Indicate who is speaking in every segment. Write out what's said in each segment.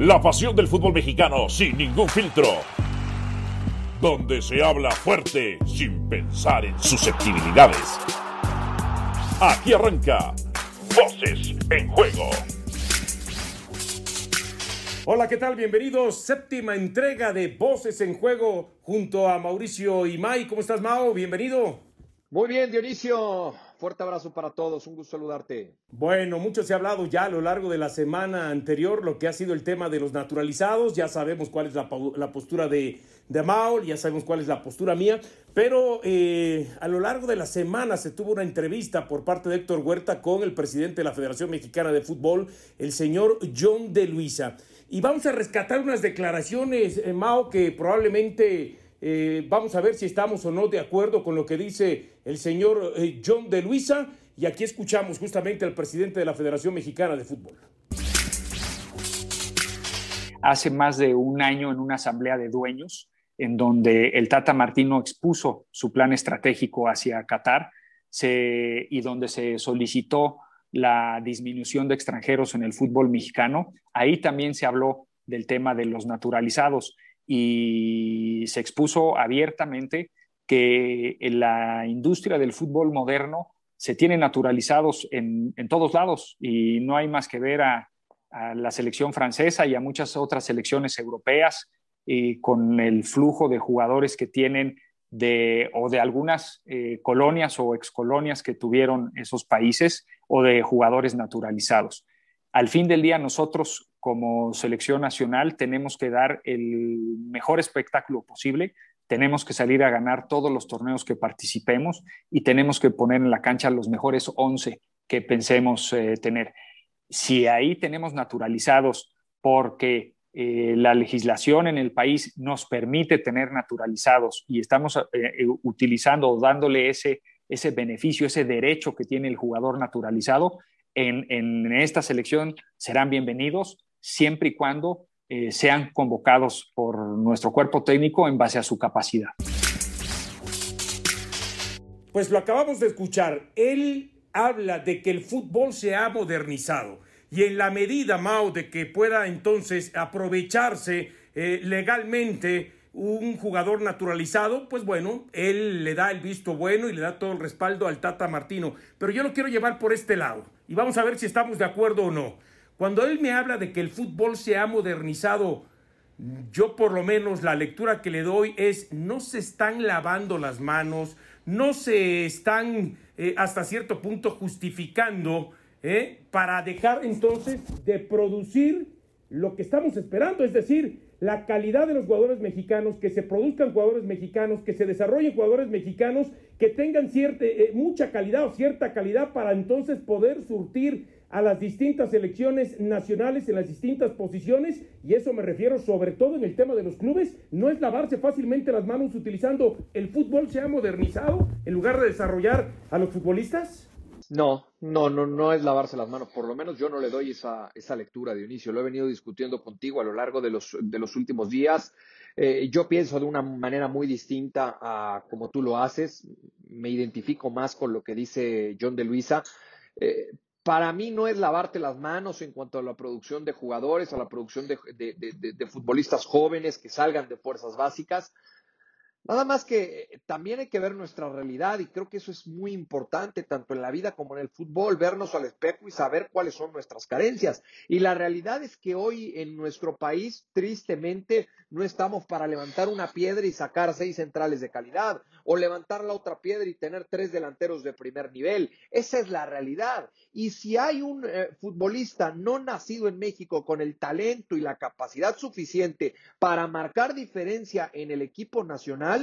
Speaker 1: La pasión del fútbol mexicano sin ningún filtro. Donde se habla fuerte sin pensar en susceptibilidades. Aquí arranca Voces en Juego.
Speaker 2: Hola, ¿qué tal? Bienvenidos. Séptima entrega de Voces en Juego junto a Mauricio y Mai. ¿Cómo estás, Mao? Bienvenido.
Speaker 3: Muy bien, Dionisio. Fuerte abrazo para todos, un gusto saludarte.
Speaker 2: Bueno, mucho se ha hablado ya a lo largo de la semana anterior lo que ha sido el tema de los naturalizados, ya sabemos cuál es la, postura de, de Maul, ya sabemos cuál es la postura mía, pero eh, a lo largo de la semana se tuvo una entrevista por parte de Héctor Huerta con el presidente de la Federación Mexicana de Fútbol, el señor John de Luisa. Y vamos a rescatar unas declaraciones, eh, Mao, que probablemente eh, vamos a ver si estamos o no de acuerdo con lo que dice el señor eh, John de Luisa. Y aquí escuchamos justamente al presidente de la Federación Mexicana de Fútbol.
Speaker 4: Hace más de un año en una asamblea de dueños, en donde el Tata Martino expuso su plan estratégico hacia Qatar y donde se solicitó la disminución de extranjeros en el fútbol mexicano. Ahí también se habló del tema de los naturalizados y se expuso abiertamente que en la industria del fútbol moderno se tiene naturalizados en, todos lados y no hay más que ver a, la selección francesa y a muchas otras selecciones europeas y con el flujo de jugadores que tienen de, o de algunas eh, colonias o excolonias que tuvieron esos países o de jugadores naturalizados. Al fin del día, nosotros como selección nacional tenemos que dar el mejor espectáculo posible, tenemos que salir a ganar todos los torneos que participemos y tenemos que poner en la cancha los mejores 11 que pensemos eh, tener. Si ahí tenemos naturalizados porque eh, la legislación en el país nos permite tener naturalizados y estamos eh, utilizando o dándole ese, ese beneficio, ese derecho que tiene el jugador naturalizado, en, en esta selección serán bienvenidos siempre y cuando eh, sean convocados por nuestro cuerpo técnico en base a su capacidad.
Speaker 2: Pues lo acabamos de escuchar. Él habla de que el fútbol se ha modernizado y en la medida, Mao, de que pueda entonces aprovecharse eh, legalmente un jugador naturalizado, pues bueno, él le da el visto bueno y le da todo el respaldo al Tata Martino. Pero yo lo quiero llevar por este lado y vamos a ver si estamos de acuerdo o no. Cuando él me habla de que el fútbol se ha modernizado, yo por lo menos la lectura que le doy es no se están lavando las manos, no se están eh, hasta cierto punto justificando eh, para dejar entonces de producir lo que estamos esperando, es decir, la calidad de los jugadores mexicanos, que se produzcan jugadores mexicanos, que se desarrollen jugadores mexicanos, que tengan cierta, eh, mucha calidad o cierta calidad para entonces poder surtir a las distintas selecciones nacionales en las distintas posiciones, y eso me refiero sobre todo en el tema de los clubes, no es lavarse fácilmente las manos utilizando el fútbol se ha modernizado en lugar de desarrollar a los futbolistas?
Speaker 3: No, no, no, no es lavarse las manos. Por lo menos yo no le doy esa, esa lectura, Dionisio. Lo he venido discutiendo contigo a lo largo de los, de los últimos días. Eh, yo pienso de una manera muy distinta a como tú lo haces. Me identifico más con lo que dice John de Luisa. Eh, para mí no es lavarte las manos en cuanto a la producción de jugadores, a la producción de, de, futbolistas jóvenes que salgan de fuerzas básicas. Nada más que también hay que ver nuestra realidad y creo que eso es muy importante, tanto en la vida como en el fútbol, vernos al espejo y saber cuáles son nuestras carencias. Y la realidad es que hoy en nuestro país, tristemente, no estamos para levantar una piedra y sacar seis centrales de calidad o levantar la otra piedra y tener tres delanteros de primer nivel. Esa es la realidad. Y si hay un eh, futbolista no nacido en México con el talento y la capacidad suficiente para marcar diferencia en el equipo nacional,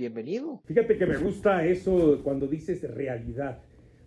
Speaker 3: bienvenido.
Speaker 2: Fíjate que me gusta eso cuando dices realidad,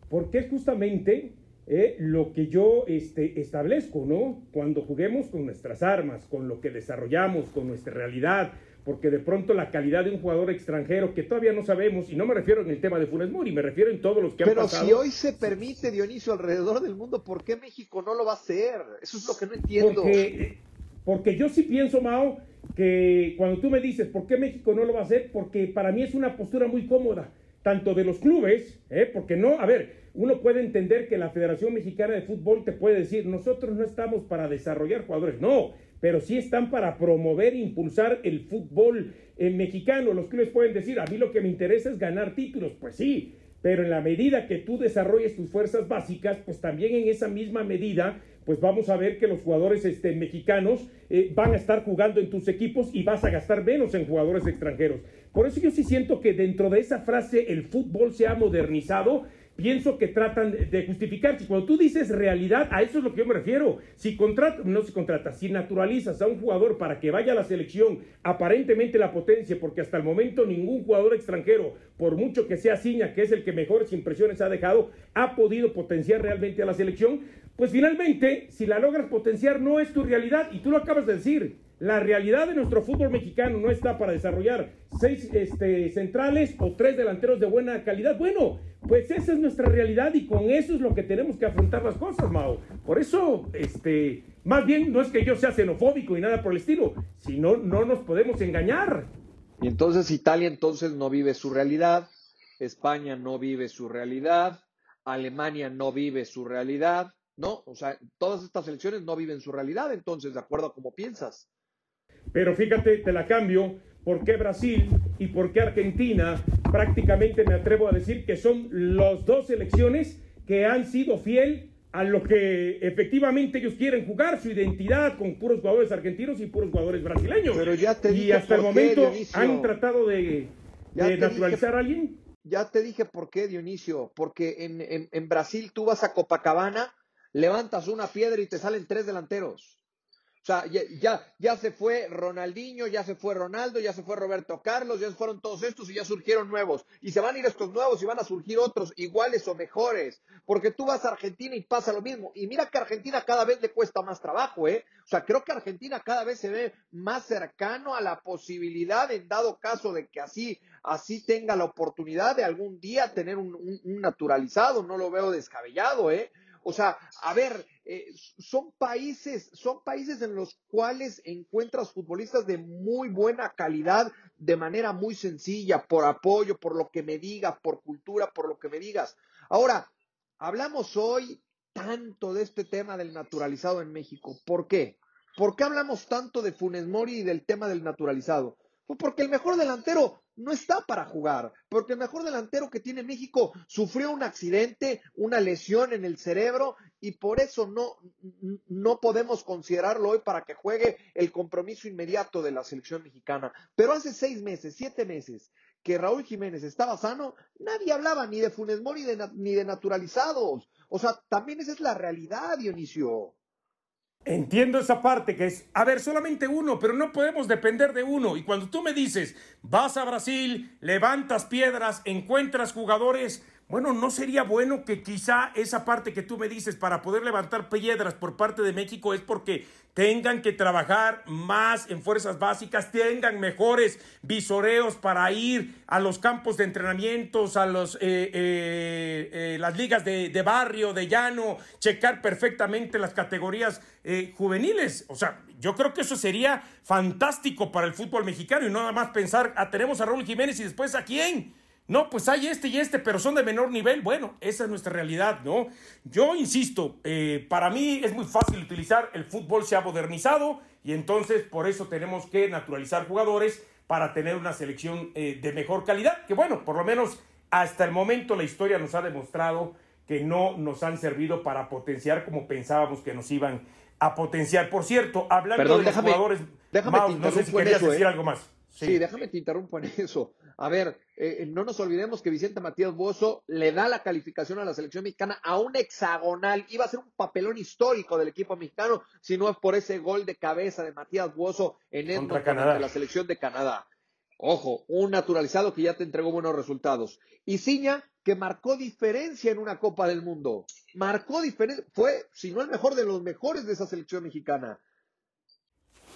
Speaker 2: porque es justamente eh, lo que yo este, establezco, ¿no? Cuando juguemos con nuestras armas, con lo que desarrollamos, con nuestra realidad, porque de pronto la calidad de un jugador extranjero que todavía no sabemos, y no me refiero en el tema de Funes Mori, me refiero en todos los que
Speaker 3: han
Speaker 2: pasado.
Speaker 3: Pero si hoy se permite, Dionisio, alrededor del mundo, ¿por qué México no lo va a hacer? Eso es lo que no entiendo.
Speaker 2: Porque, porque yo sí pienso, Mao, que cuando tú me dices por qué México no lo va a hacer, porque para mí es una postura muy cómoda, tanto de los clubes, ¿eh? porque no, a ver, uno puede entender que la Federación Mexicana de Fútbol te puede decir, nosotros no estamos para desarrollar jugadores, no, pero sí están para promover e impulsar el fútbol mexicano. Los clubes pueden decir, a mí lo que me interesa es ganar títulos, pues sí, pero en la medida que tú desarrolles tus fuerzas básicas, pues también en esa misma medida, pues vamos a ver que los jugadores este, mexicanos eh, van a estar jugando en tus equipos y vas a gastar menos en jugadores extranjeros. Por eso yo sí siento que dentro de esa frase el fútbol se ha modernizado pienso que tratan de justificar. Cuando tú dices realidad, a eso es lo que yo me refiero. Si contratas, no se contrata, si naturalizas a un jugador para que vaya a la selección, aparentemente la potencia, porque hasta el momento ningún jugador extranjero, por mucho que sea Ciña, que es el que mejores impresiones ha dejado, ha podido potenciar realmente a la selección, pues finalmente, si la logras potenciar, no es tu realidad, y tú lo acabas de decir. La realidad de nuestro fútbol mexicano no está para desarrollar seis este, centrales o tres delanteros de buena calidad. Bueno, pues esa es nuestra realidad y con eso es lo que tenemos que afrontar las cosas, Mao. Por eso, este, más bien no es que yo sea xenofóbico y nada por el estilo, sino no nos podemos engañar.
Speaker 3: Y entonces Italia entonces no vive su realidad, España no vive su realidad, Alemania no vive su realidad, ¿no? O sea, todas estas elecciones no viven su realidad, entonces, de acuerdo a cómo piensas.
Speaker 2: Pero fíjate, te la cambio, ¿por qué Brasil y por qué Argentina? Prácticamente me atrevo a decir que son las dos selecciones que han sido fiel a lo que efectivamente ellos quieren jugar, su identidad con puros jugadores argentinos y puros jugadores brasileños.
Speaker 3: Pero ya te
Speaker 2: y hasta el momento han tratado de, naturalizar a alguien.
Speaker 3: Ya te dije por qué, Dionisio, porque en, en Brasil tú vas a Copacabana, levantas una piedra y te salen tres delanteros. O sea, ya, ya, se fue Ronaldinho, ya se fue Ronaldo, ya se fue Roberto Carlos, ya se fueron todos estos y ya surgieron nuevos. Y se van a ir estos nuevos y van a surgir otros iguales o mejores. Porque tú vas a Argentina y pasa lo mismo. Y mira que Argentina cada vez le cuesta más trabajo, ¿eh? O sea, creo que Argentina cada vez se ve más cercano a la posibilidad, en dado caso de que así, así tenga la oportunidad de algún día tener un naturalizado. No lo veo descabellado, ¿eh? O sea, a ver, eh, son países, son países en los cuales encuentras futbolistas de muy buena calidad de manera muy sencilla, por apoyo, por lo que me digas, por cultura, por lo que me digas. Ahora, hablamos hoy tanto de este tema del naturalizado en México. ¿Por qué? ¿Por qué hablamos tanto de Funes Mori y del tema del naturalizado? Pues porque el mejor delantero no está para jugar, porque el mejor delantero que tiene México sufrió un accidente, una lesión en el cerebro y por eso no, no podemos considerarlo hoy para que juegue el compromiso inmediato de la selección mexicana. Pero hace seis meses, siete meses que Raúl Jiménez estaba sano, nadie hablaba ni de Funes Mori ni de naturalizados. O sea, también esa es la realidad, Dionisio.
Speaker 2: Entiendo esa parte que es, a ver, solamente uno, pero no podemos depender de uno. Y cuando tú me dices, vas a Brasil, levantas piedras, encuentras jugadores bueno, ¿no sería bueno que quizá esa parte que tú me dices para poder levantar piedras por parte de México es porque tengan que trabajar más en fuerzas básicas, tengan mejores visoreos para ir a los campos de entrenamientos, a los, eh, eh, eh, las ligas de, barrio, de llano, checar perfectamente las categorías juveniles? O sea, yo creo que eso sería fantástico para el fútbol mexicano y no nada más pensar, ah, tenemos a Raúl Jiménez y después a quién. No, pues hay este y este, pero son de menor nivel. Bueno, esa es nuestra realidad, ¿no? Yo insisto, eh, para mí es muy fácil utilizar, el fútbol se ha modernizado y entonces por eso tenemos que naturalizar jugadores para tener una selección eh, de mejor calidad, que bueno, por lo menos hasta el momento la historia nos ha demostrado que no nos han servido para potenciar como pensábamos que nos iban a potenciar. Por cierto, hablando de los jugadores,
Speaker 3: déjame
Speaker 2: no sé si querías decir ¿eh? algo más.
Speaker 3: Sí. déjame te interrumpo en eso. A ver, eh, eh, no nos olvidemos que Vicente Matías Bozo le da la calificación a la selección mexicana a un hexagonal. Iba a ser un papelón histórico del equipo mexicano si no es por ese gol de cabeza de Matías Bozo en Edmonton de la selección de Canadá. Ojo, un naturalizado que ya te entregó buenos resultados. Y Ciña, que marcó diferencia en una Copa del Mundo. Marcó diferencia, fue, si no el mejor de los mejores de esa selección mexicana.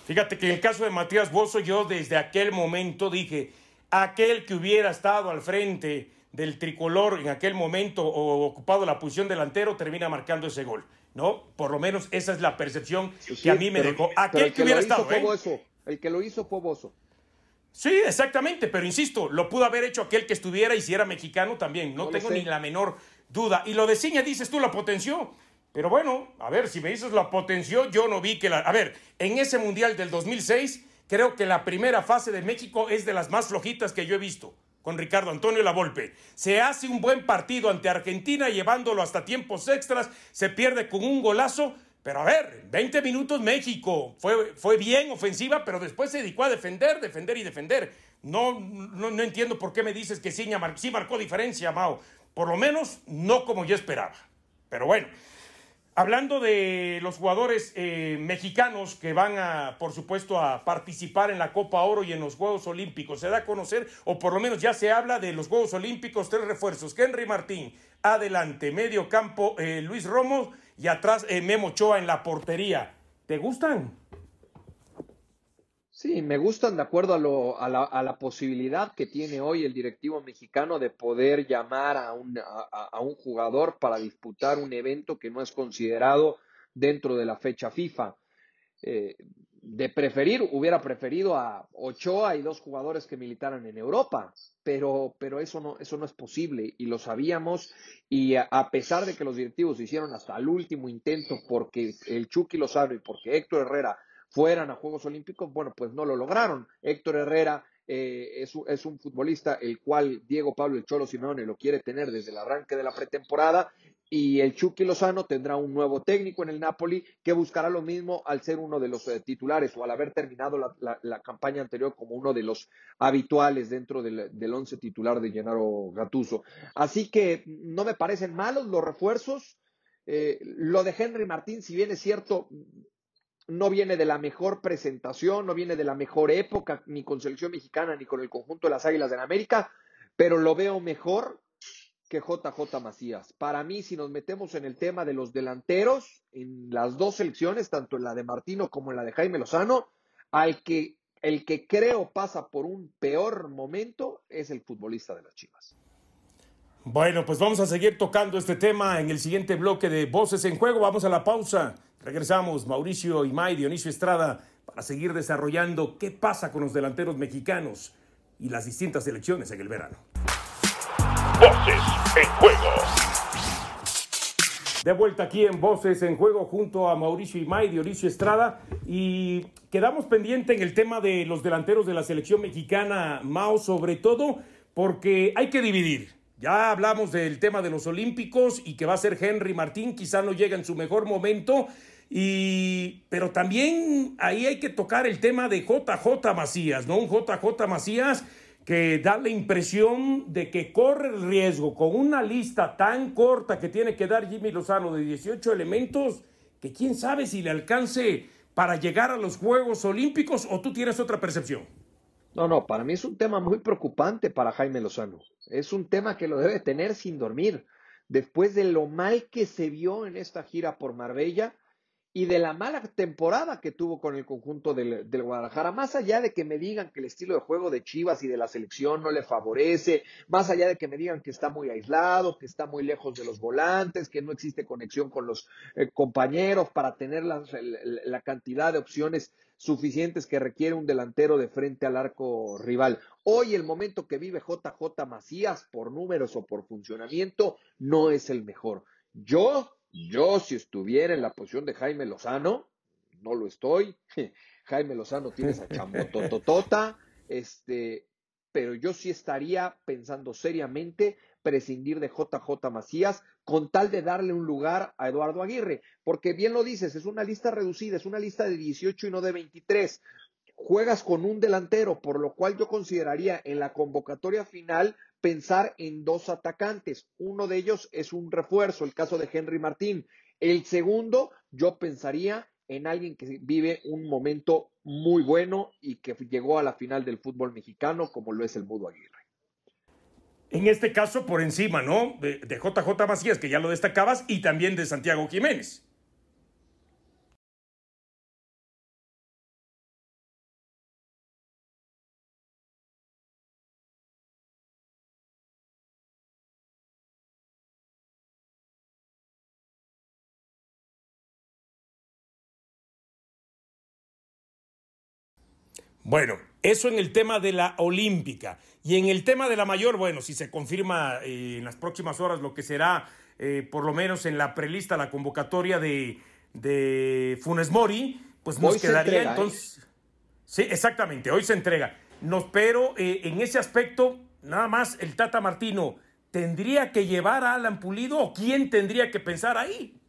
Speaker 2: Fíjate que en el caso de Matías Bozo, yo desde aquel momento dije, aquel que hubiera estado al frente del tricolor en aquel momento o ocupado la posición delantero termina marcando ese gol, ¿no? Por lo menos esa es la percepción que a mí me dejó. Aquel que, hubiera estado.
Speaker 3: ¿eh? El que lo hizo fue Bozo.
Speaker 2: Sí, exactamente, pero insisto, lo pudo haber hecho aquel que estuviera y si era mexicano también. No, tengo ni la menor duda. Y lo de Ciña, dices tú, la potenció. Pero bueno, a ver, si me dices la potenció, yo no vi que la... A ver, en ese Mundial del 2006, creo que la primera fase de México es de las más flojitas que yo he visto con Ricardo Antonio Lavolpe. Se hace un buen partido ante Argentina llevándolo hasta tiempos extras, se pierde con un golazo, pero a ver, 20 minutos México, fue, fue bien ofensiva, pero después se dedicó a defender, defender y defender. No, no, no entiendo por qué me dices que sí, sí marcó diferencia, Mao. Por lo menos no como yo esperaba. Pero bueno, Hablando de los jugadores eh, mexicanos que van a, por supuesto, a participar en la Copa Oro y en los Juegos Olímpicos, se da a conocer, o por lo menos ya se habla de los Juegos Olímpicos, tres refuerzos. Henry Martín, adelante, medio campo, eh, Luis Romo y atrás eh, Memo Ochoa en la portería. ¿Te gustan?
Speaker 3: Sí, me gustan de acuerdo a, la, posibilidad que tiene hoy el directivo mexicano de poder llamar a un, a, un, jugador para disputar un evento que no es considerado dentro de la fecha FIFA. Eh, de preferir, hubiera preferido a Ochoa y dos jugadores que militaran en Europa, pero, eso, no, eso no es posible y lo sabíamos y a, pesar de que los directivos hicieron hasta el último intento porque el Chucky lo sabe y porque Héctor Herrera fueran a Juegos Olímpicos, bueno, pues no lo lograron. Héctor Herrera eh, es, es, un futbolista el cual Diego Pablo El Cholo Simeone lo quiere tener desde el arranque de la pretemporada y el Chucky Lozano tendrá un nuevo técnico en el Napoli que buscará lo mismo al ser uno de los eh, titulares o al haber terminado la, campaña anterior como uno de los habituales dentro del, del once titular de Gennaro Gattuso. Así que no me parecen malos los refuerzos. Eh, lo de Henry Martín, si bien es cierto, no viene de la mejor presentación, no viene de la mejor época, ni con selección mexicana, ni con el conjunto de las Águilas de América, pero lo veo mejor que JJ Macías. Para mí, si nos metemos en el tema de los delanteros, en las dos selecciones, tanto en la de Martino como en la de Jaime Lozano, al que el que creo pasa por un peor momento es el futbolista de las Chivas.
Speaker 2: Bueno, pues vamos a seguir tocando este tema en el siguiente bloque de Voces en Juego. Vamos a la pausa. Regresamos, Mauricio Imay, Dionisio Estrada, para seguir desarrollando qué pasa con los delanteros mexicanos y las distintas selecciones en el verano.
Speaker 1: Voces en Juego.
Speaker 2: De vuelta aquí en Voces en Juego junto a Mauricio Imay, Dionisio Estrada y quedamos pendiente en el tema de los delanteros de la selección mexicana, Mao, sobre todo porque hay que dividir. Ya hablamos del tema de los Olímpicos y que va a ser Henry Martín, quizá no llega en su mejor momento, y, pero también ahí hay que tocar el tema de JJ Macías, ¿no? Un JJ Macías que da la impresión de que corre el riesgo con una lista tan corta que tiene que dar Jimmy Lozano de 18 elementos, que quién sabe si le alcance para llegar a los Juegos Olímpicos o tú tienes otra percepción.
Speaker 3: No, no, para mí es un tema muy preocupante para Jaime Lozano. Es un tema que lo debe tener sin dormir. Después de lo mal que se vio en esta gira por Marbella, y de la mala temporada que tuvo con el conjunto del, Guadalajara, más allá de que me digan que el estilo de juego de Chivas y de la selección no le favorece, más allá de que me digan que está muy aislado, que está muy lejos de los volantes, que no existe conexión con los eh, compañeros para tener la, la cantidad de opciones suficientes que requiere un delantero de frente al arco rival. Hoy el momento que vive JJ Macías por números o por funcionamiento no es el mejor. Yo yo, si estuviera en la posición de Jaime Lozano, no lo estoy. Jaime Lozano tiene esa chambototota, este, pero yo sí estaría pensando seriamente prescindir de JJ Macías con tal de darle un lugar a Eduardo Aguirre, porque bien lo dices, es una lista reducida, es una lista de 18 y no de 23. Juegas con un delantero, por lo cual yo consideraría en la convocatoria final pensar en dos atacantes. Uno de ellos es un refuerzo, el caso de Henry Martín. El segundo, yo pensaría en alguien que vive un momento muy bueno y que llegó a la final del fútbol mexicano, como lo es el Mudo Aguirre.
Speaker 2: En este caso, por encima, ¿no? De, de JJ Macías, que ya lo destacabas, y también de Santiago Jiménez. Bueno, eso en el tema de la olímpica. Y en el tema de la mayor, bueno, si se confirma eh, en las próximas horas lo que será, eh, por lo menos en la prelista, la convocatoria de, de Funes Mori, pues nos quedaría ¿eh? entonces... Sí, exactamente, hoy se entrega. Nos, pero en ese aspecto, nada más el Tata Martino, ¿tendría que llevar a Alan Pulido o quién tendría que pensar ahí?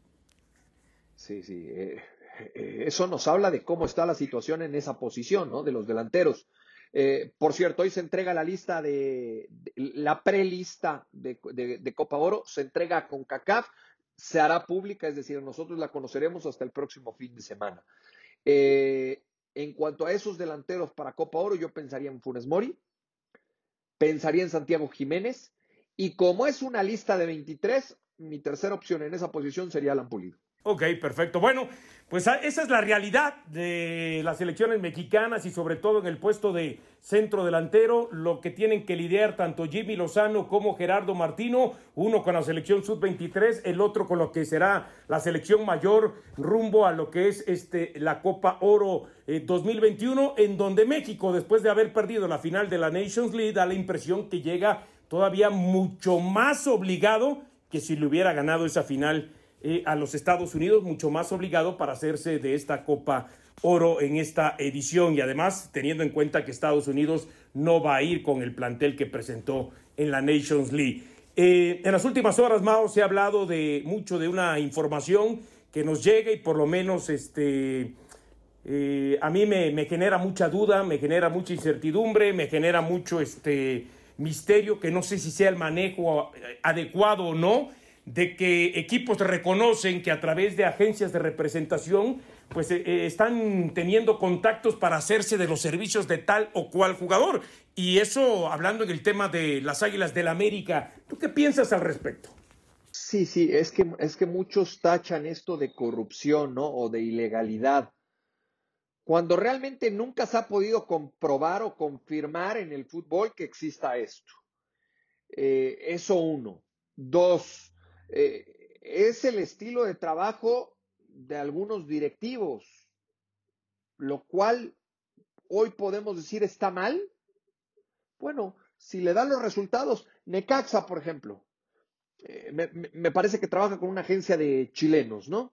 Speaker 3: Sí, sí. Eh, eso nos habla de cómo está la situación en esa posición, ¿no? De los delanteros. Eh, por cierto, hoy se entrega la lista de, la prelista de, de, Copa Oro, se entrega con CACAF, se hará pública, es decir, nosotros la conoceremos hasta el próximo fin de semana. Eh, en cuanto a esos delanteros para Copa Oro, yo pensaría en Funes Mori, pensaría en Santiago Jiménez, y como es una lista de 23, mi tercera opción en esa posición sería Alan Pulido.
Speaker 2: Ok, perfecto. Bueno, pues ah, esa es la realidad de las elecciones mexicanas y sobre todo en el puesto de centro delantero, lo que tienen que lidiar tanto Jimmy Lozano como Gerardo Martino, uno con la selección sub-23, el otro con lo que será la selección mayor rumbo a lo que es este la Copa Oro 2021, eh, en donde México, después de haber perdido la final de la Nations League, da la impresión que llega todavía mucho más obligado que si le hubiera ganado esa final eh, a los Estados Unidos, mucho más obligado para hacerse de esta Copa Oro en esta edición y además teniendo en cuenta que Estados Unidos no va a ir con el plantel que presentó en la Nations League. Eh, en las últimas horas, Mao, se ha hablado de mucho de una información que nos llega y por lo menos este, eh, a mí me, me, genera mucha duda, me genera mucha incertidumbre, me genera mucho este, misterio que no sé si sea el manejo adecuado o no de que equipos reconocen que a través de agencias de representación pues eh, eh, están teniendo contactos para hacerse de los servicios de tal o cual jugador. Y eso hablando en el tema de las Águilas del América, ¿tú qué piensas al respecto?
Speaker 3: Sí, sí, es que, es que muchos tachan esto de corrupción, ¿no? O de ilegalidad. Cuando realmente nunca se ha podido comprobar o confirmar en el fútbol que exista esto. Eh, eso uno. Dos, eh, es el estilo de trabajo de algunos directivos, lo cual hoy podemos decir está mal. Bueno, si le dan los resultados, Necaxa, por ejemplo, eh, me, parece que trabaja con una agencia de chilenos, ¿no?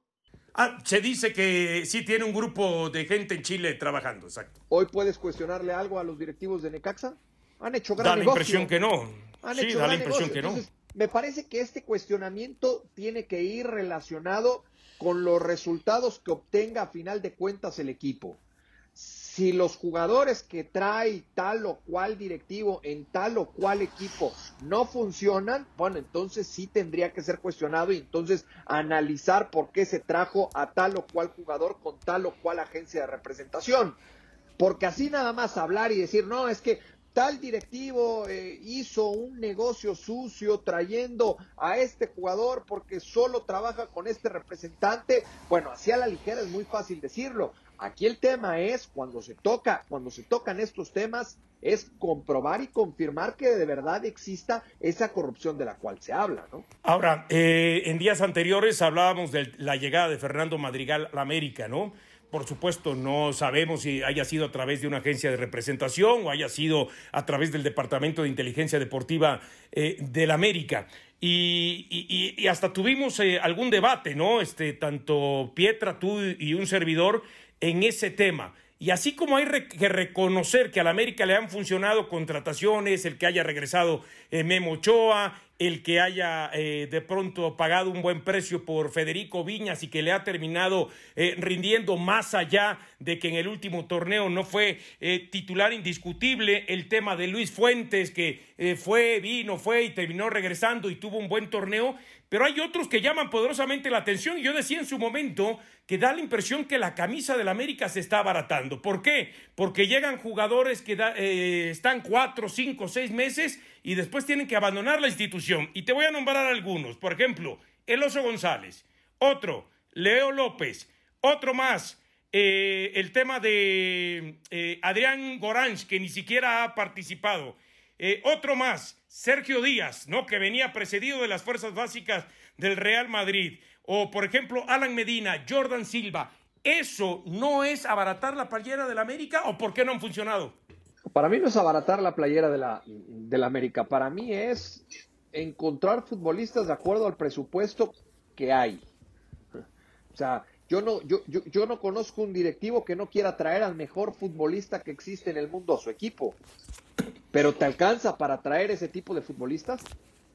Speaker 2: Ah, se dice que sí tiene un grupo de gente en Chile trabajando, exacto.
Speaker 3: ¿Hoy puedes cuestionarle algo a los directivos de Necaxa? Han hecho gran
Speaker 2: Da la impresión que no. sí, da la impresión que no
Speaker 3: me parece que este cuestionamiento tiene que ir relacionado con los resultados que obtenga a final de cuentas el equipo. Si los jugadores que trae tal o cual directivo en tal o cual equipo no funcionan, bueno, entonces sí tendría que ser cuestionado y entonces analizar por qué se trajo a tal o cual jugador con tal o cual agencia de representación. Porque así nada más hablar y decir, no, es que tal directivo eh, hizo un negocio sucio trayendo a este jugador porque solo trabaja con este representante. Bueno, así a la ligera es muy fácil decirlo. Aquí el tema es cuando se toca, cuando se tocan estos temas, es comprobar y confirmar que de verdad exista esa corrupción de la cual se habla, ¿no?
Speaker 2: Ahora, eh, en días anteriores hablábamos de la llegada de Fernando Madrigal a América, ¿no? Por supuesto, no sabemos si haya sido a través de una agencia de representación o haya sido a través del Departamento de Inteligencia Deportiva eh, del América. Y, hasta tuvimos eh, algún debate, ¿no? Este, tanto Pietra, tú y un servidor en ese tema. Y así como hay que reconocer que a la América le han funcionado contrataciones, el que haya regresado eh, Memo Ochoa, el que haya eh, de pronto pagado un buen precio por Federico Viñas y que le ha terminado eh, rindiendo más allá de que en el último torneo no fue eh, titular indiscutible, el tema de Luis Fuentes que fue, vino, fue y terminó regresando y tuvo un buen torneo, pero hay otros que llaman poderosamente la atención y yo decía en su momento que da la impresión que la camisa del América se está abaratando. ¿Por qué? Porque llegan jugadores que están cuatro, cinco, seis meses y después tienen que abandonar la institución. Y te voy a nombrar algunos. Por ejemplo, El Oso González. Otro, Leo López. Otro más, eh, el tema de eh, Adrián Goranch, que ni siquiera ha participado. Eh, otro más, Sergio Díaz, ¿no? Que venía precedido de las fuerzas básicas del Real Madrid. O, por ejemplo, Alan Medina, Jordan Silva. ¿Eso no es abaratar la playera del América o por qué no han funcionado?
Speaker 3: Para mí no es abaratar la playera de la, de América, para mí es encontrar futbolistas de acuerdo al presupuesto que hay. O sea, yo no, yo, yo, yo, no conozco un directivo que no quiera traer al mejor futbolista que existe en el mundo a su equipo. Pero ¿te alcanza para traer ese tipo de futbolistas?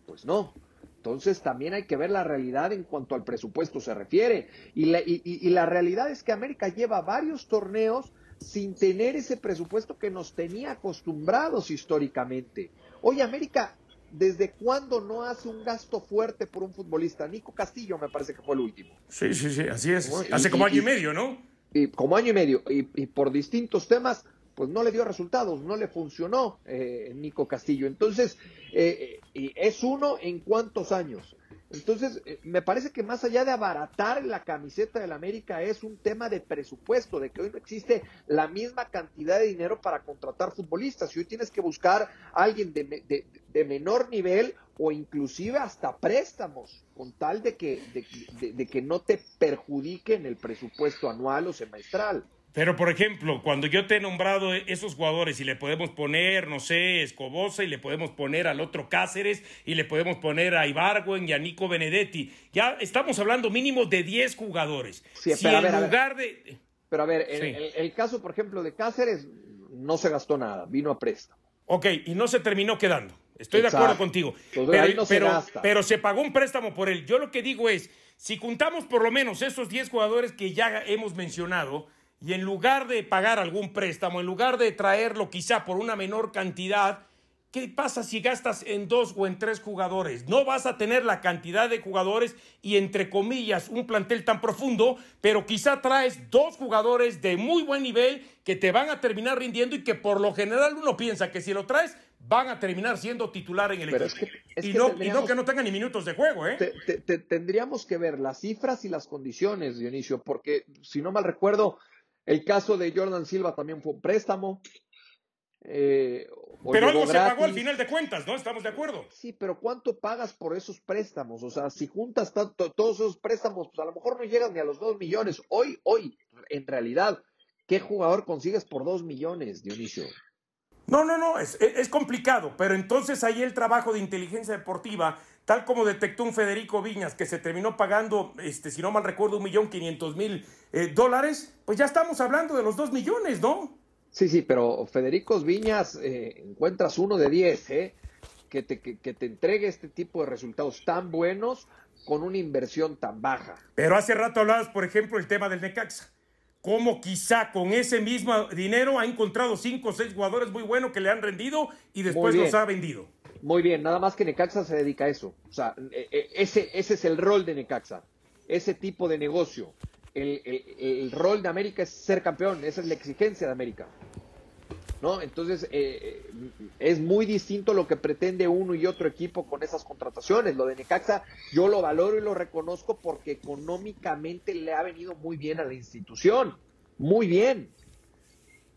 Speaker 3: Pues no. Entonces también hay que ver la realidad en cuanto al presupuesto se refiere. Y la, y, la realidad es que América lleva varios torneos sin tener ese presupuesto que nos tenía acostumbrados históricamente. Hoy América, ¿desde cuándo no hace un gasto fuerte por un futbolista? Nico Castillo me parece que fue el último.
Speaker 2: Sí, sí, sí, así es. hace como año y, medio, ¿no?
Speaker 3: Y como año y medio. Y, por distintos temas, pues no le dio resultados, no le funcionó eh, Nico Castillo. Entonces, eh, eh, es uno en cuántos años. Entonces, me parece que más allá de abaratar la camiseta del América es un tema de presupuesto, de que hoy no existe la misma cantidad de dinero para contratar futbolistas. Y hoy tienes que buscar a alguien de, de, menor nivel o inclusive hasta préstamos, con tal de que, de, que no te perjudiquen el presupuesto anual o semestral.
Speaker 2: Pero, por ejemplo, cuando yo te he nombrado esos jugadores y le podemos poner, no sé, Escobosa y le podemos poner al otro Cáceres y le podemos poner a Ibargüen y a Nico Benedetti, ya estamos hablando mínimo de 10 jugadores.
Speaker 3: Sí, si en lugar de... Pero a ver, el, caso, por ejemplo, de Cáceres no se gastó nada, vino a préstamo.
Speaker 2: Ok, y no se terminó quedando. Estoy de acuerdo contigo. pero, pero, pero se pagó un préstamo por él. Yo lo que digo es, si juntamos por lo menos esos 10 jugadores que ya hemos mencionado, y en lugar de pagar algún préstamo, en lugar de traerlo quizá por una menor cantidad, ¿qué pasa si gastas en dos o en tres jugadores? No vas a tener la cantidad de jugadores y entre comillas un plantel tan profundo, pero quizá traes dos jugadores de muy buen nivel que te van a terminar rindiendo y que por lo general uno piensa que si lo traes van a terminar siendo titular en el equipo. y, no, que no tengan ni minutos de juego, ¿eh?
Speaker 3: tendríamos que ver las cifras y las condiciones, Dionisio, porque si no mal recuerdo, el caso de Jordan Silva también fue un préstamo.
Speaker 2: Eh, pero algo se pagó al final de cuentas, ¿no? Estamos de acuerdo.
Speaker 3: Sí, pero ¿cuánto pagas por esos préstamos? O sea, si juntas todos esos préstamos, pues a lo mejor no llegan ni a los dos millones. Hoy, hoy, en realidad, ¿qué jugador consigues por dos millones, Dionisio?
Speaker 2: No, no, no, es, es, complicado, pero entonces ahí el trabajo de inteligencia deportiva, tal como detectó un Federico Viñas que se terminó pagando, este, si no mal recuerdo, un millón quinientos mil eh, dólares, pues ya estamos hablando de los dos millones, ¿no?
Speaker 3: Sí, sí, pero Federico Viñas eh, encuentras uno de diez, ¿eh? Que te, que, que te entregue este tipo de resultados tan buenos con una inversión tan baja.
Speaker 2: Pero hace rato hablabas, por ejemplo, el tema del Necaxa cómo quizá con ese mismo dinero ha encontrado cinco o seis jugadores muy buenos que le han rendido y después los ha vendido.
Speaker 3: Muy bien, nada más que Necaxa se dedica a eso. O sea, e, e, ese, ese es el rol de Necaxa, ese tipo de negocio. El, el rol de América es ser campeón, esa es la exigencia de América. ¿No? Entonces, eh, eh, es muy distinto lo que pretende uno y otro equipo con esas contrataciones. Lo de Necaxa, yo lo valoro y lo reconozco porque económicamente le ha venido muy bien a la institución, muy bien.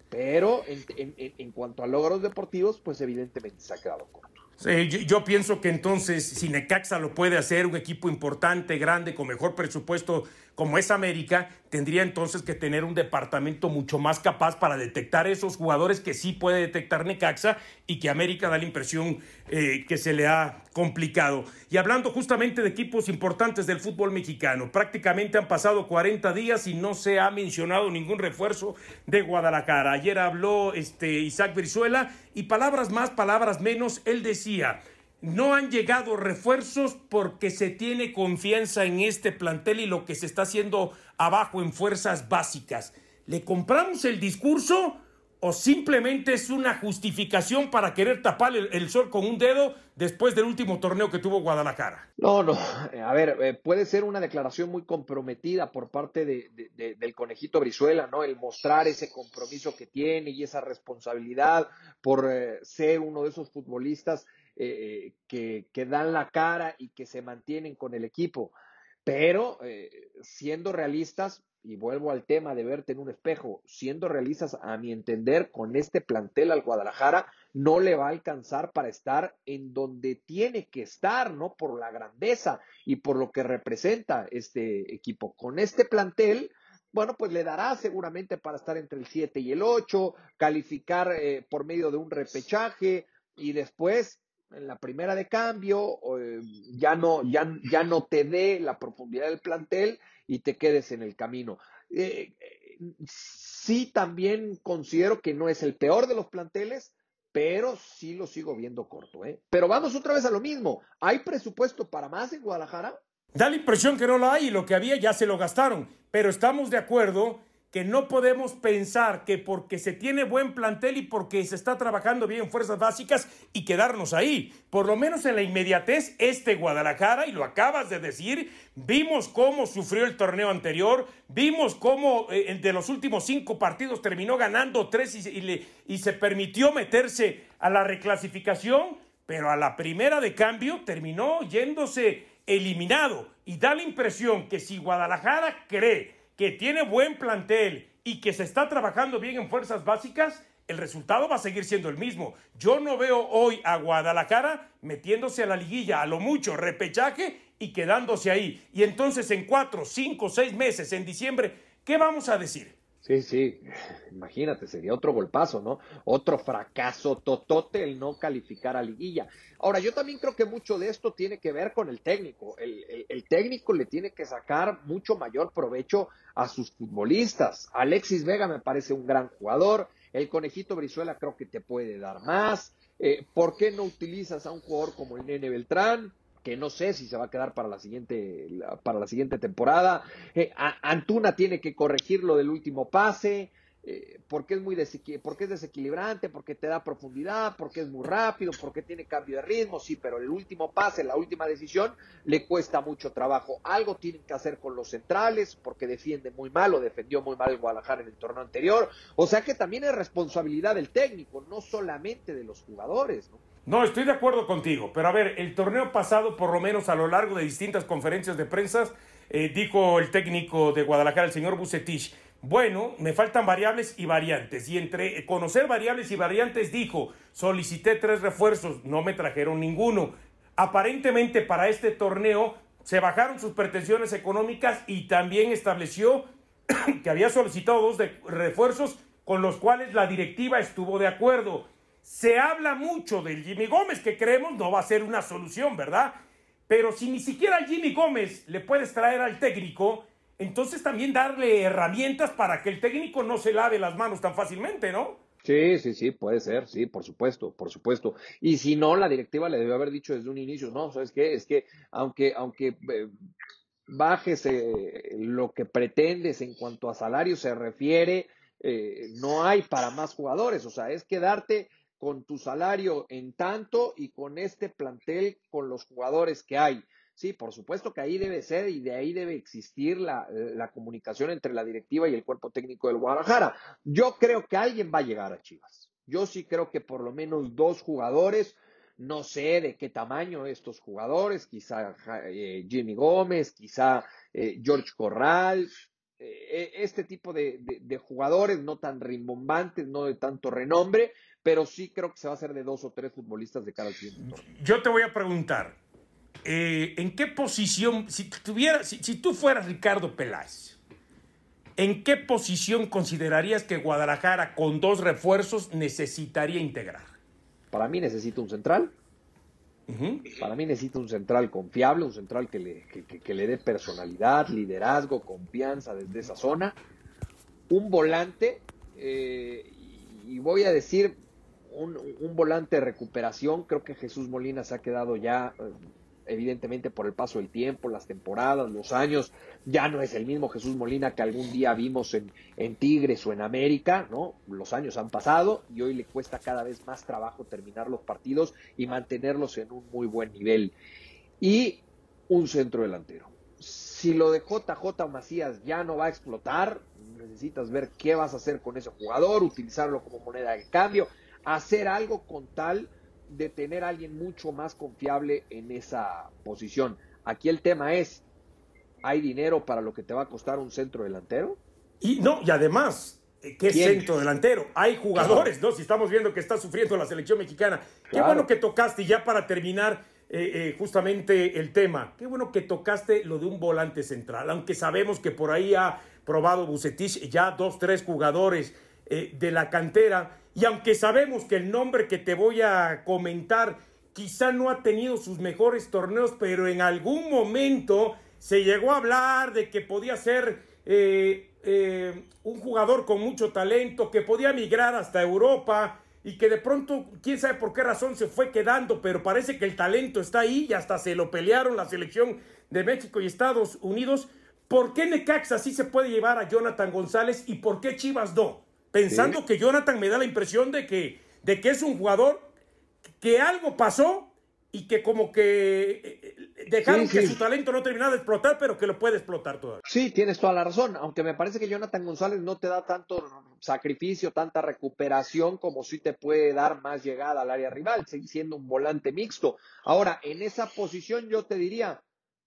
Speaker 3: Pero en, cuanto a logros deportivos, pues evidentemente se ha quedado corto
Speaker 2: yo, pienso que entonces, si Necaxa lo puede hacer, un equipo importante, grande, con mejor presupuesto como es América, tendría entonces que tener un departamento mucho más capaz para detectar esos jugadores que sí puede detectar Necaxa y que América da la impresión eh, que se le ha complicado. Y hablando justamente de equipos importantes del fútbol mexicano, prácticamente han pasado 40 días y no se ha mencionado ningún refuerzo de Guadalajara. Ayer habló este Isaac Brizuela y palabras más, palabras menos, él decía no han llegado refuerzos porque se tiene confianza en este plantel y lo que se está haciendo abajo en fuerzas básicas. ¿Le compramos el discurso o simplemente es una justificación para querer tapar el, sol con un dedo después del último torneo que tuvo Guadalajara?
Speaker 3: No, no, a ver, eh, puede ser una declaración muy comprometida por parte del conejito Brizuela, ¿no? El mostrar ese compromiso que tiene y esa responsabilidad por eh, ser uno de esos futbolistas eh, que, que, dan la cara y que se mantienen con el equipo. Pero eh, siendo realistas, y vuelvo al tema de verte en un espejo, siendo realistas, a mi entender, con este plantel al Guadalajara no le va a alcanzar para estar en donde tiene que estar, ¿no? Por la grandeza y por lo que representa este equipo. Con este plantel, bueno, pues le dará seguramente para estar entre el 7 y el 8, calificar eh, por medio de un repechaje y después en la primera de cambio eh, ya no ya, ya no te dé la profundidad del plantel y te quedes en el camino. Eh, sí también considero que no es el peor de los planteles, pero sí lo sigo viendo corto. ¿eh? Pero vamos otra vez a lo mismo. ¿Hay presupuesto para más en Guadalajara?
Speaker 2: Da la impresión que no lo hay y lo que había ya se lo gastaron, pero estamos de acuerdo que no podemos pensar que porque se tiene buen plantel y porque se está trabajando bien en fuerzas básicas y quedarnos ahí. Por lo menos en la inmediatez, este Guadalajara, y lo acabas de decir, vimos cómo sufrió el torneo anterior, vimos cómo eh, de los últimos cinco partidos terminó ganando tres y, y se permitió meterse a la reclasificación, pero a la primera de cambio terminó yéndose eliminado. Y da la impresión que si Guadalajara cree que tiene buen plantel y que se está trabajando bien en fuerzas básicas, el resultado va a seguir siendo el mismo. Yo no veo hoy a Guadalajara metiéndose a la liguilla, a lo mucho repechaje y quedándose ahí. Y entonces en cuatro, cinco, seis meses, en diciembre, ¿qué vamos a decir?
Speaker 3: Sí, sí, imagínate, sería otro golpazo, ¿no? Otro fracaso totote el no calificar a liguilla. Ahora, yo también creo que mucho de esto tiene que ver con el técnico. El, técnico le tiene que sacar mucho mayor provecho a sus futbolistas. Alexis Vega me parece un gran jugador. El conejito Brizuela creo que te puede dar más. Eh, ¿Por qué no utilizas a un jugador como el Nene Beltrán? Que no sé si se va a quedar para la siguiente, para la siguiente temporada. Eh, Antuna tiene que corregir lo del último pase. Eh, porque es muy porque es desequilibrante, porque te da profundidad, porque es muy rápido, porque tiene cambio de ritmo, sí, pero el último pase, la última decisión, le cuesta mucho trabajo. Algo tienen que hacer con los centrales, porque defiende muy mal o defendió muy mal el Guadalajara en el torneo anterior. O sea que también es responsabilidad del técnico, no solamente de los jugadores, ¿no?
Speaker 2: No, estoy de acuerdo contigo, pero a ver, el torneo pasado, por lo menos a lo largo de distintas conferencias de prensa, eh, dijo el técnico de Guadalajara, el señor Bucetich, bueno, me faltan variables y variantes. Y entre conocer variables y variantes dijo, solicité tres refuerzos, no me trajeron ninguno. Aparentemente para este torneo se bajaron sus pretensiones económicas y también estableció que había solicitado dos refuerzos con los cuales la directiva estuvo de acuerdo. Se habla mucho del Jimmy Gómez, que creemos no va a ser una solución, ¿verdad? Pero si ni siquiera Jimmy Gómez le puedes traer al técnico, entonces también darle herramientas para que el técnico no se lave las manos tan fácilmente, ¿no?
Speaker 3: Sí, sí, sí, puede ser, sí, por supuesto, por supuesto. Y si no, la directiva le debe haber dicho desde un inicio, no, ¿sabes qué? Es que aunque, aunque eh, bajes eh, lo que pretendes en cuanto a salario se refiere, eh, no hay para más jugadores, o sea, es quedarte con tu salario en tanto y con este plantel con los jugadores que hay. Sí, por supuesto que ahí debe ser y de ahí debe existir la, la, comunicación entre la directiva y el cuerpo técnico del Guadalajara. Yo creo que alguien va a llegar a Chivas. Yo sí creo que por lo menos dos jugadores, no sé de qué tamaño estos jugadores, quizá eh, Jimmy Gómez, quizá eh, George Corral, eh, este tipo de, de, jugadores no tan rimbombantes, no de tanto renombre, pero sí creo que se va a hacer de dos o tres futbolistas de cada siguiente
Speaker 2: Yo te voy a preguntar, eh, ¿en qué posición, si, tuviera, si, tú fueras Ricardo Peláez, ¿en qué posición considerarías que Guadalajara con dos refuerzos necesitaría integrar?
Speaker 3: Para mí necesita un central. Para mí necesita un central confiable, un central que le, que le dé personalidad, liderazgo, confianza desde esa zona. Un volante, eh, y voy a decir un, volante de recuperación. Creo que Jesús Molina se ha quedado ya, eh, evidentemente por el paso del tiempo, las temporadas, los años, ya no es el mismo Jesús Molina que algún día vimos en, en Tigres o en América, ¿no? Los años han pasado y hoy le cuesta cada vez más trabajo terminar los partidos y mantenerlos en un muy buen nivel. Y un centro delantero. Si lo de JJ Macías ya no va a explotar, necesitas ver qué vas a hacer con ese jugador, utilizarlo como moneda de cambio hacer algo con tal de tener a alguien mucho más confiable en esa posición. Aquí el tema es, ¿hay dinero para lo que te va a costar un centro delantero?
Speaker 2: Y no, y además, eh, ¿qué centro delantero? Hay jugadores, ¿no? Si estamos viendo que está sufriendo la selección mexicana. Qué bueno que tocaste, ya para terminar eh, eh, justamente el tema, qué bueno que tocaste lo de un volante central, aunque sabemos que por ahí ha probado Bucetich, ya dos, tres jugadores eh, de la cantera. Y aunque sabemos que el nombre que te voy a comentar quizá no ha tenido sus mejores torneos, pero en algún momento se llegó a hablar de que podía ser eh, eh, un jugador con mucho talento, que podía migrar hasta Europa y que de pronto, quién sabe por qué razón se fue quedando, pero parece que el talento está ahí y hasta se lo pelearon la selección de México y Estados Unidos. ¿Por qué Necaxa sí se puede llevar a Jonathan González y por qué Chivas no? Pensando que Jonathan me da la impresión de que, de que es un jugador que algo pasó y que como que eh, dejaron que su talento no terminara de explotar, pero que lo puede explotar todavía.
Speaker 3: Sí, tienes toda la razón, aunque me parece que Jonathan González no te da tanto sacrificio, tanta recuperación como si te puede dar más llegada al área rival, siendo un volante mixto. Ahora, en esa posición yo te diría,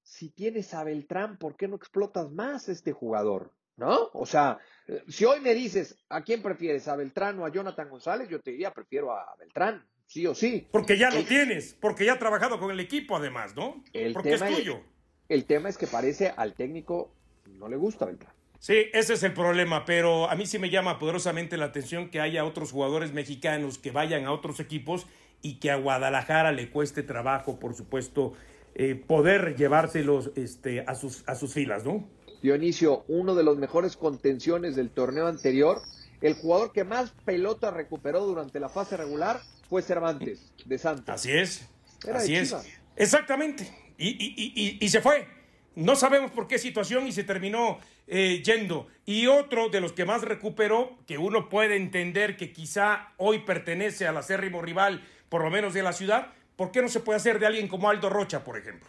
Speaker 3: si tienes a Beltrán, ¿por qué no explotas más este jugador? ¿No? O sea, eh, si hoy me dices, ¿a quién prefieres? ¿A Beltrán o a Jonathan González? Yo te diría, prefiero a Beltrán, sí o sí.
Speaker 2: Porque ya lo tienes, porque ya ha trabajado con el equipo además, ¿no?
Speaker 3: El
Speaker 2: porque
Speaker 3: tema
Speaker 2: es tuyo.
Speaker 3: El, tema es que parece al técnico no le gusta Beltrán.
Speaker 2: Sí, ese es el problema, pero a mí sí me llama poderosamente la atención que haya otros jugadores mexicanos que vayan a otros equipos y que a Guadalajara le cueste trabajo, por supuesto, eh, poder llevárselos este, a, sus, a sus filas, ¿no?
Speaker 3: Dionisio, uno de los mejores contenciones del torneo anterior, el jugador que más pelota recuperó durante la fase regular fue Cervantes, de Santos.
Speaker 2: Así es, así es. Exactamente, y, se fue. No sabemos por qué situación y se terminó eh, yendo. Y otro de los que más recuperó, que uno puede entender que quizá hoy pertenece al acérrimo rival, por lo menos de la ciudad, ¿por qué no se puede hacer de alguien como Aldo Rocha, por ejemplo?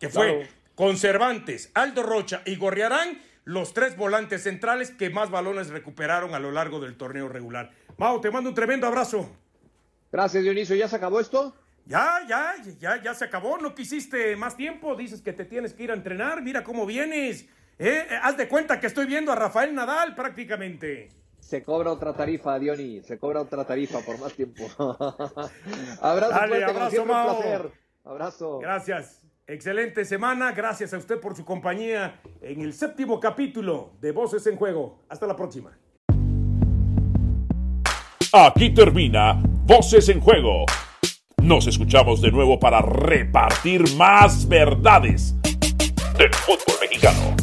Speaker 2: Que fue Conservantes, Aldo Rocha y Gorriarán, los tres volantes centrales que más balones recuperaron a lo largo del torneo regular. Mao, te mando un tremendo abrazo.
Speaker 3: Gracias, Dionisio. ¿Ya se acabó esto?
Speaker 2: Ya, ya, ya, ya se acabó. No quisiste más tiempo. Dices que te tienes que ir a entrenar. Mira cómo vienes. ¿Eh? Haz de cuenta que estoy viendo a Rafael Nadal prácticamente.
Speaker 3: Se cobra otra tarifa, Diony. Se cobra otra tarifa por más tiempo. abrazo,
Speaker 2: Dale, abrazo, Mao.
Speaker 3: Abrazo.
Speaker 2: Gracias. Excelente semana, gracias a usted por su compañía en el séptimo capítulo de Voces en Juego. Hasta la próxima.
Speaker 1: Aquí termina Voces en Juego. Nos escuchamos de nuevo para repartir más verdades del fútbol mexicano.